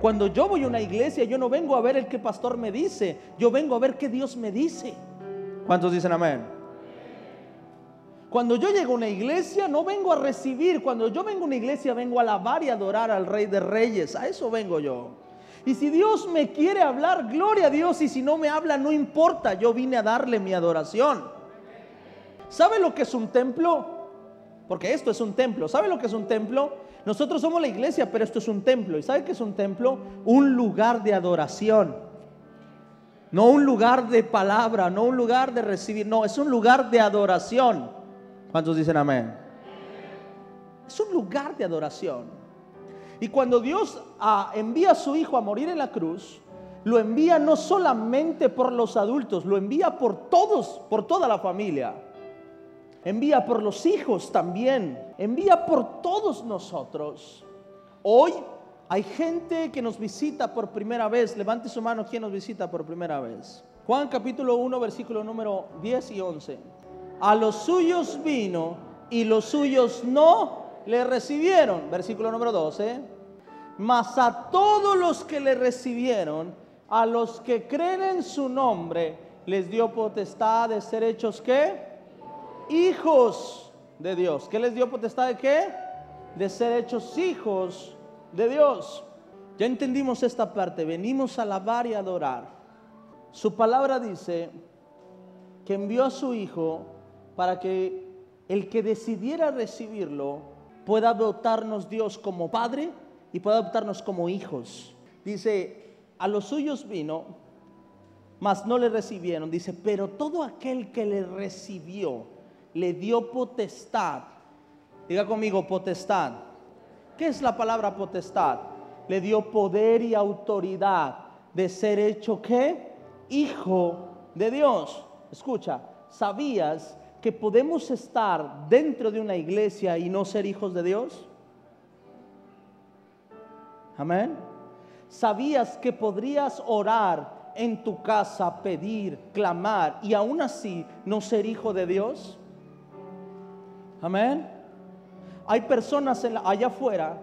Cuando yo voy a una iglesia, yo no vengo a ver el que pastor me dice, yo vengo a ver qué Dios me dice. ¿Cuántos dicen amén? Cuando yo llego a una iglesia, no vengo a recibir. Cuando yo vengo a una iglesia, vengo a alabar y adorar al Rey de Reyes. A eso vengo yo. Y si Dios me quiere hablar, gloria a Dios. Y si no me habla, no importa. Yo vine a darle mi adoración. ¿Sabe lo que es un templo? Porque esto es un templo. ¿Sabe lo que es un templo? Nosotros somos la iglesia, pero esto es un templo. ¿Y sabe qué es un templo? Un lugar de adoración. No un lugar de palabra, no un lugar de recibir. No, es un lugar de adoración. ¿Cuántos dicen amén? Es un lugar de adoración. Y cuando Dios ah, envía a su Hijo a morir en la cruz, lo envía no solamente por los adultos, lo envía por todos, por toda la familia. Envía por los hijos también. Envía por todos nosotros. Hoy hay gente que nos visita por primera vez. Levante su mano, ¿quién nos visita por primera vez? Juan capítulo 1, versículo número 10 y 11 a los suyos vino y los suyos no le recibieron. Versículo número 12. Mas a todos los que le recibieron, a los que creen en su nombre, les dio potestad de ser hechos qué? Hijos de Dios. ¿Qué les dio potestad de qué? De ser hechos hijos de Dios. Ya entendimos esta parte. Venimos a alabar y adorar. Su palabra dice que envió a su Hijo para que el que decidiera recibirlo pueda adoptarnos Dios como Padre y pueda adoptarnos como hijos. Dice, a los suyos vino, mas no le recibieron. Dice, pero todo aquel que le recibió, le dio potestad. Diga conmigo, potestad. ¿Qué es la palabra potestad? Le dio poder y autoridad de ser hecho qué? Hijo de Dios. Escucha, ¿sabías que podemos estar dentro de una iglesia y no ser hijos de Dios? Amén. ¿Sabías que podrías orar en tu casa, pedir, clamar y aún así no ser hijo de Dios? Amén. Hay personas allá afuera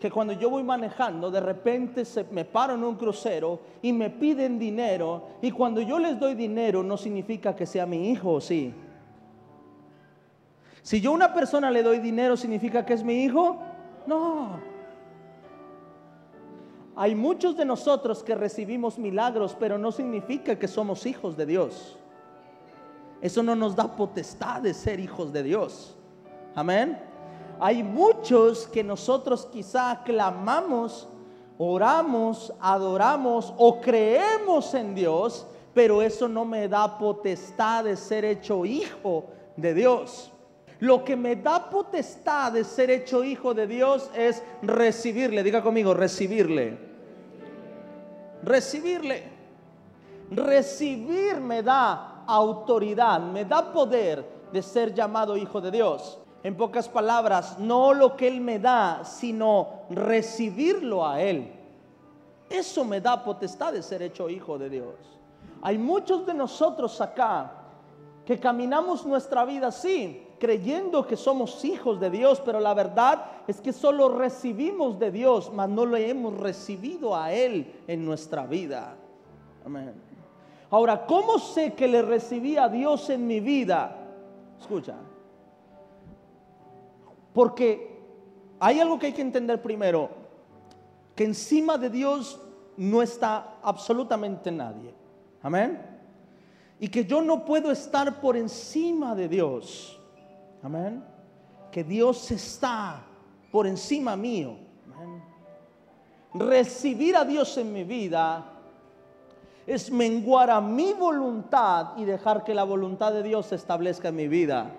que cuando yo voy manejando, de repente se, me paro en un crucero y me piden dinero y cuando yo les doy dinero no significa que sea mi hijo, sí. Si yo a una persona le doy dinero, ¿significa que es mi hijo? No. Hay muchos de nosotros que recibimos milagros, pero no significa que somos hijos de Dios. Eso no nos da potestad de ser hijos de Dios. Amén. Hay muchos que nosotros quizá clamamos, oramos, adoramos o creemos en Dios, pero eso no me da potestad de ser hecho hijo de Dios. Lo que me da potestad de ser hecho hijo de Dios es recibirle. Diga conmigo, recibirle. Recibirle. Recibir me da autoridad, me da poder de ser llamado hijo de Dios. En pocas palabras, no lo que Él me da, sino recibirlo a Él. Eso me da potestad de ser hecho hijo de Dios. Hay muchos de nosotros acá que caminamos nuestra vida así, creyendo que somos hijos de Dios, pero la verdad es que solo recibimos de Dios, mas no lo hemos recibido a Él en nuestra vida. Amén. Ahora, ¿cómo sé que le recibí a Dios en mi vida? Escucha. Porque hay algo que hay que entender primero, que encima de Dios no está absolutamente nadie. Amén. Y que yo no puedo estar por encima de Dios. Amén. Que Dios está por encima mío. Recibir a Dios en mi vida es menguar a mi voluntad y dejar que la voluntad de Dios se establezca en mi vida.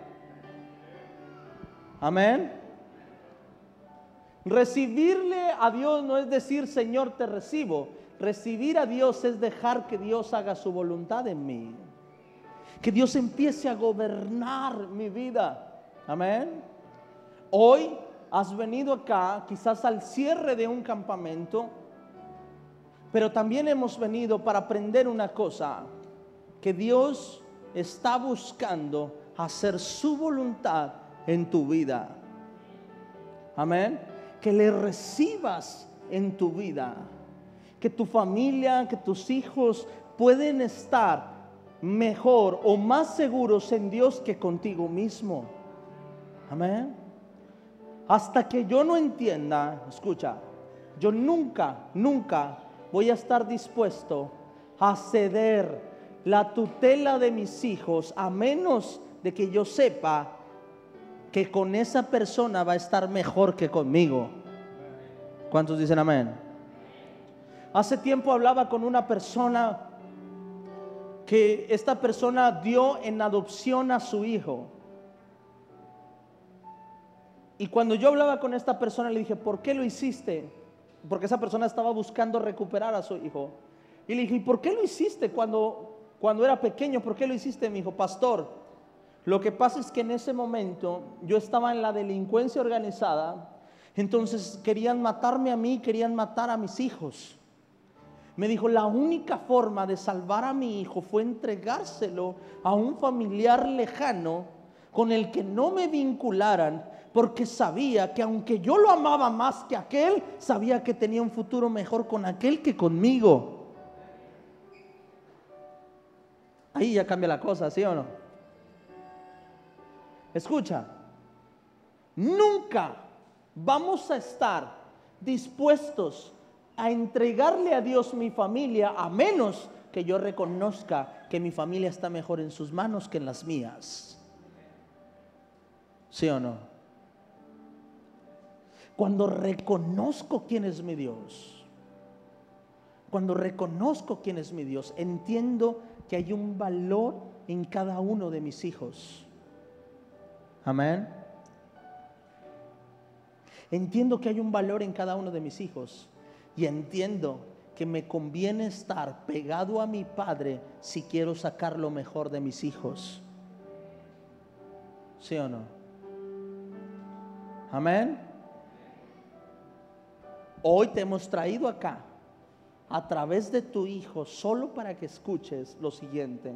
Amén. Recibirle a Dios no es decir, Señor, te recibo. Recibir a Dios es dejar que Dios haga su voluntad en mí. Que Dios empiece a gobernar mi vida. Amén. Hoy has venido acá quizás al cierre de un campamento, pero también hemos venido para aprender una cosa, que Dios está buscando hacer su voluntad en tu vida. Amén. Que le recibas en tu vida. que tu familia, que tus hijos pueden estar mejor o más seguros en Dios que contigo mismo. Amén. Hasta que yo no entienda, escucha, yo nunca, nunca voy a estar dispuesto a ceder la tutela de mis hijos a menos de que yo sepa que con esa persona va a estar mejor que conmigo. ¿Cuántos dicen amén? Hace tiempo hablaba con una persona que esta persona dio en adopción a su hijo. Y cuando yo hablaba con esta persona le dije, ¿por qué lo hiciste? Porque esa persona estaba buscando recuperar a su hijo. Y le dije, ¿y por qué lo hiciste cuando, cuando era pequeño? ¿Por qué lo hiciste, mi hijo? Pastor, lo que pasa es que en ese momento yo estaba en la delincuencia organizada, entonces querían matarme a mí, querían matar a mis hijos. Me dijo, la única forma de salvar a mi hijo fue entregárselo a un familiar lejano con el que no me vincularan, porque sabía que aunque yo lo amaba más que aquel, sabía que tenía un futuro mejor con aquel que conmigo. Ahí ya cambia la cosa, ¿sí o no? Escucha, nunca vamos a estar dispuestos a entregarle a Dios mi familia a menos que yo reconozca que mi familia está mejor en sus manos que en las mías. ¿Sí o no? Cuando reconozco quién es mi Dios, cuando reconozco quién es mi Dios, entiendo que hay un valor en cada uno de mis hijos. Amén. Entiendo que hay un valor en cada uno de mis hijos y entiendo que me conviene estar pegado a mi padre si quiero sacar lo mejor de mis hijos. ¿Sí o no? Amén. Hoy te hemos traído acá a través de tu hijo solo para que escuches lo siguiente.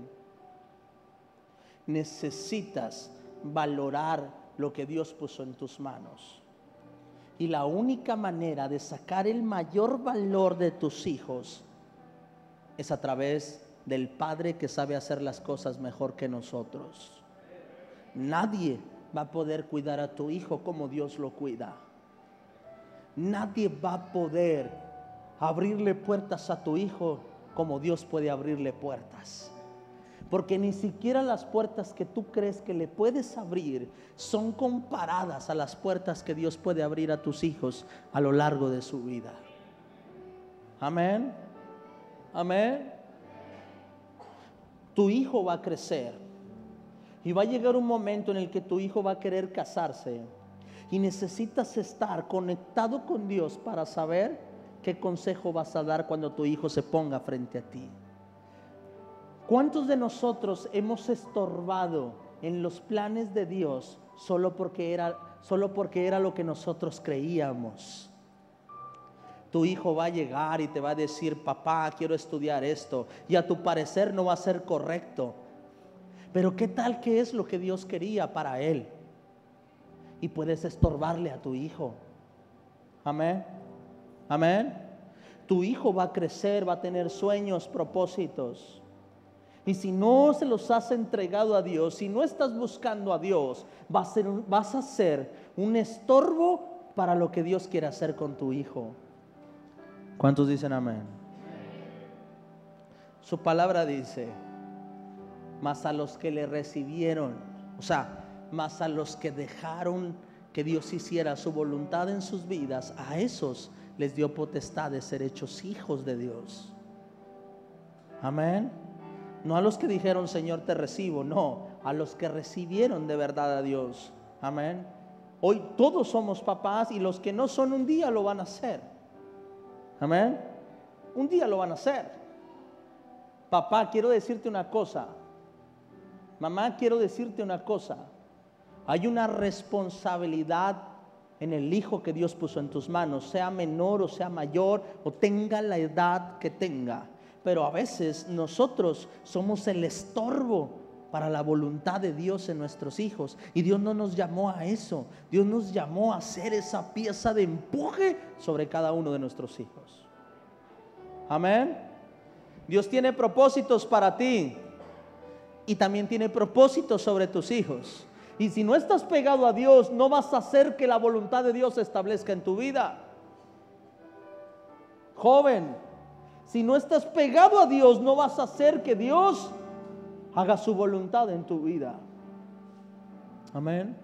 Necesitas valorar lo que Dios puso en tus manos. Y la única manera de sacar el mayor valor de tus hijos es a través del Padre que sabe hacer las cosas mejor que nosotros. Nadie va a poder cuidar a tu hijo como Dios lo cuida. Nadie va a poder abrirle puertas a tu hijo como Dios puede abrirle puertas. Porque ni siquiera las puertas que tú crees que le puedes abrir son comparadas a las puertas que Dios puede abrir a tus hijos a lo largo de su vida. Amén. Amén. Tu hijo va a crecer y va a llegar un momento en el que tu hijo va a querer casarse y necesitas estar conectado con Dios para saber qué consejo vas a dar cuando tu hijo se ponga frente a ti. ¿Cuántos de nosotros hemos estorbado en los planes de Dios solo porque era, solo porque era lo que nosotros creíamos? Tu hijo va a llegar y te va a decir, papá, quiero estudiar esto, y a tu parecer no va a ser correcto. Pero ¿qué tal que es lo que Dios quería para él? Y puedes estorbarle a tu hijo. Amén. Amén. Tu hijo va a crecer, va a tener sueños, propósitos. Y si no se los has entregado a Dios, si no estás buscando a Dios, vas a, ser, un estorbo para lo que Dios quiere hacer con tu hijo. ¿Cuántos dicen amén? Su palabra dice, más a los que le recibieron, o sea, más a los que dejaron que Dios hiciera su voluntad en sus vidas, a esos les dio potestad de ser hechos hijos de Dios. Amén. No a los que dijeron, Señor, te recibo, no, a los que recibieron de verdad a Dios. Amén. Hoy todos somos papás y los que no son un día lo van a hacer. Amén. Un día lo van a hacer. Papá, quiero decirte una cosa. Mamá, quiero decirte una cosa. Hay una responsabilidad en el hijo que Dios puso en tus manos, sea menor o sea mayor o tenga la edad que tenga pero a veces nosotros somos el estorbo para la voluntad de Dios en nuestros hijos. Y Dios no nos llamó a eso. Dios nos llamó a ser esa pieza de empuje sobre cada uno de nuestros hijos. Amén. Dios tiene propósitos para ti y también tiene propósitos sobre tus hijos. Y si no estás pegado a Dios, no vas a hacer que la voluntad de Dios se establezca en tu vida. Joven, si no estás pegado a Dios, no vas a hacer que Dios haga su voluntad en tu vida. Amén.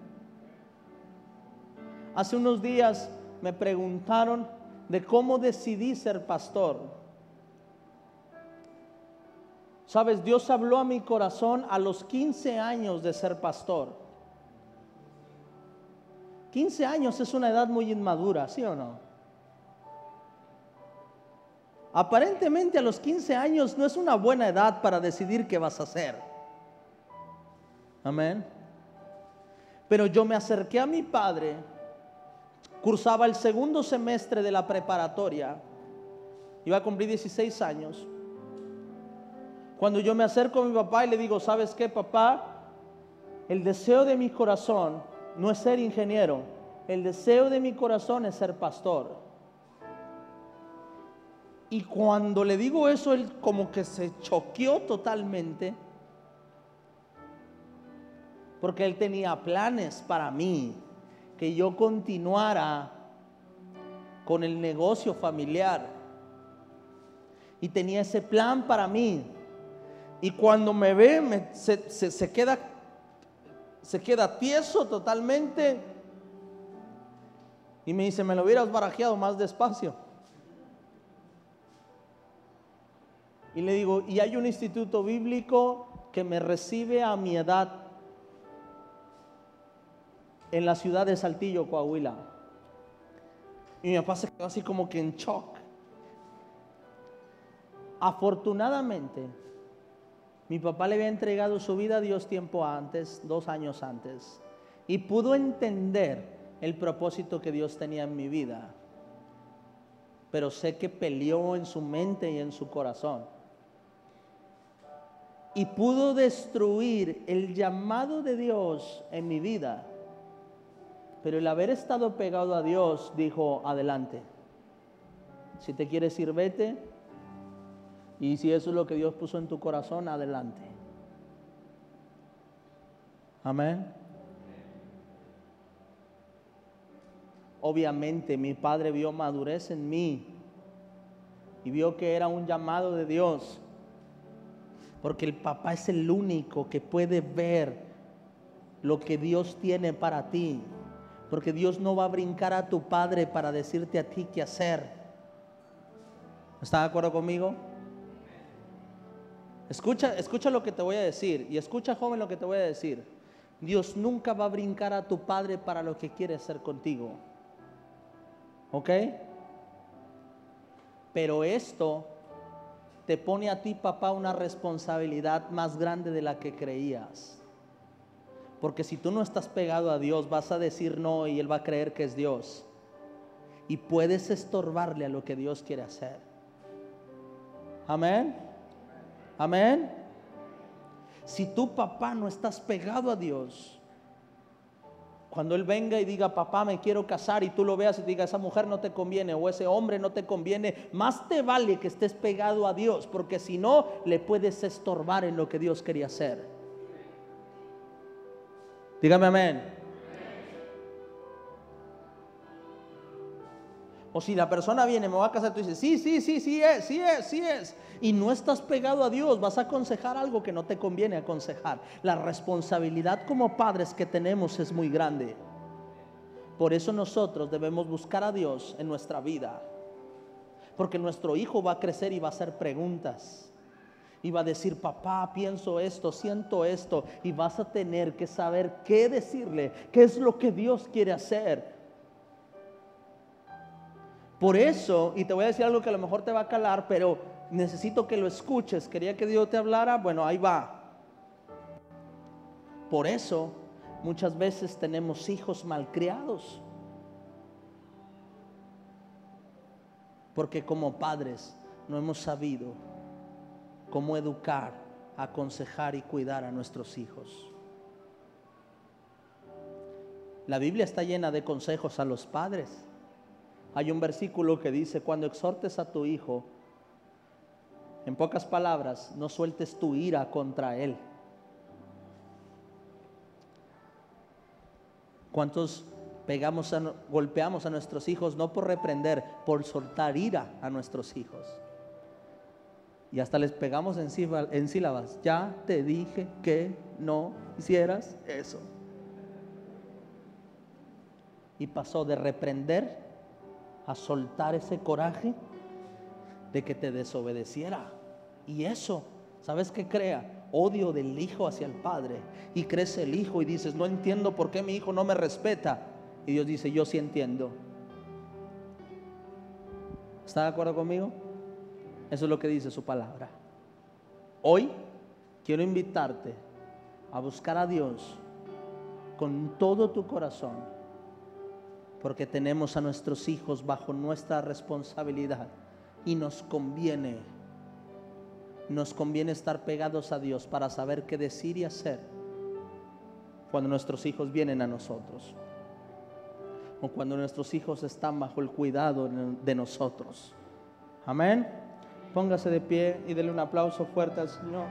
Hace unos días me preguntaron de cómo decidí ser pastor. Sabes, Dios habló a mi corazón a los 15 años de ser pastor. 15 años es una edad muy inmadura, ¿sí o no? Aparentemente a los 15 años no es una buena edad para decidir qué vas a hacer. Amén. Pero yo me acerqué a mi padre cursaba el segundo semestre de la preparatoria, iba a cumplir 16 años. Cuando yo me acerco a mi papá y le digo, ¿sabes qué, papá? El deseo de mi corazón no es ser ingeniero, el deseo de mi corazón es ser pastor. Y cuando le digo eso, él como que se choqueó totalmente, porque él tenía planes para mí que yo continuara con el negocio familiar. Y tenía ese plan para mí. Y cuando me ve, se, queda, se queda tieso totalmente. Y me dice, me lo hubieras barajeado más despacio. Y le digo, y hay un instituto bíblico que me recibe a mi edad en la ciudad de Saltillo, Coahuila. Y mi papá se quedó así como que en shock. Afortunadamente, mi papá le había entregado su vida a Dios tiempo antes, dos años antes, y pudo entender el propósito que Dios tenía en mi vida. Pero sé que peleó en su mente y en su corazón. Y pudo destruir el llamado de Dios en mi vida pero el haber estado pegado a Dios dijo, adelante. Si te quieres ir, vete. Y si eso es lo que Dios puso en tu corazón, adelante. Amén. Obviamente mi padre vio madurez en mí y vio que era un llamado de Dios. Porque el papá es el único que puede ver lo que Dios tiene para ti. Porque Dios no va a brincar a tu padre para decirte a ti qué hacer. ¿Está de acuerdo conmigo? Escucha, escucha lo que te voy a decir. Y escucha, joven, lo que te voy a decir. Dios nunca va a brincar a tu padre para lo que quiere hacer contigo. ¿Ok? Pero esto te pone a ti, papá, una responsabilidad más grande de la que creías. Porque si tú no estás pegado a Dios, vas a decir no y Él va a creer que es Dios. Y puedes estorbarle a lo que Dios quiere hacer. Amén. Amén. Si tu papá no estás pegado a Dios, cuando Él venga y diga, papá, me quiero casar, y tú lo veas y diga, esa mujer no te conviene o ese hombre no te conviene, más te vale que estés pegado a Dios, porque si no, le puedes estorbar en lo que Dios quería hacer. Dígame amén. O si la persona viene, me va a casar, tú dices, sí, sí, sí, sí es, sí es, sí es. Y no estás pegado a Dios, vas a aconsejar algo que no te conviene aconsejar. La responsabilidad como padres que tenemos es muy grande. Por eso nosotros debemos buscar a Dios en nuestra vida. Porque nuestro hijo va a crecer y va a hacer preguntas y va a decir, papá, pienso esto, siento esto, y vas a tener que saber qué decirle, qué es lo que Dios quiere hacer. Por eso, y te voy a decir algo que a lo mejor te va a calar, pero necesito que lo escuches. Quería que Dios te hablara, bueno, ahí va. Por eso, muchas veces tenemos hijos malcriados. Porque como padres no hemos sabido cómo educar, aconsejar y cuidar a nuestros hijos. La Biblia está llena de consejos a los padres. Hay un versículo que dice, cuando exhortes a tu hijo, En pocas palabras, no sueltes tu ira contra Él. ¿Cuántos pegamos a, golpeamos a nuestros hijos no por reprender, por soltar ira a nuestros hijos? Y hasta les pegamos en, en sílabas. Ya te dije que no hicieras eso. Y pasó de reprender a soltar ese coraje de que te desobedeciera. Y eso, ¿sabes qué crea? Odio del hijo hacia el padre. Y crece el hijo y dices, no entiendo por qué mi hijo no me respeta. Y Dios dice, yo sí entiendo. ¿Está de acuerdo conmigo? Eso es lo que dice su palabra. Hoy quiero invitarte a buscar a Dios con todo tu corazón, porque tenemos a nuestros hijos bajo nuestra responsabilidad y nos conviene, nos conviene estar pegados a Dios para saber qué decir y hacer cuando nuestros hijos vienen a nosotros o cuando nuestros hijos están bajo el cuidado de nosotros. Amén. Póngase de pie y dele un aplauso fuerte al Señor.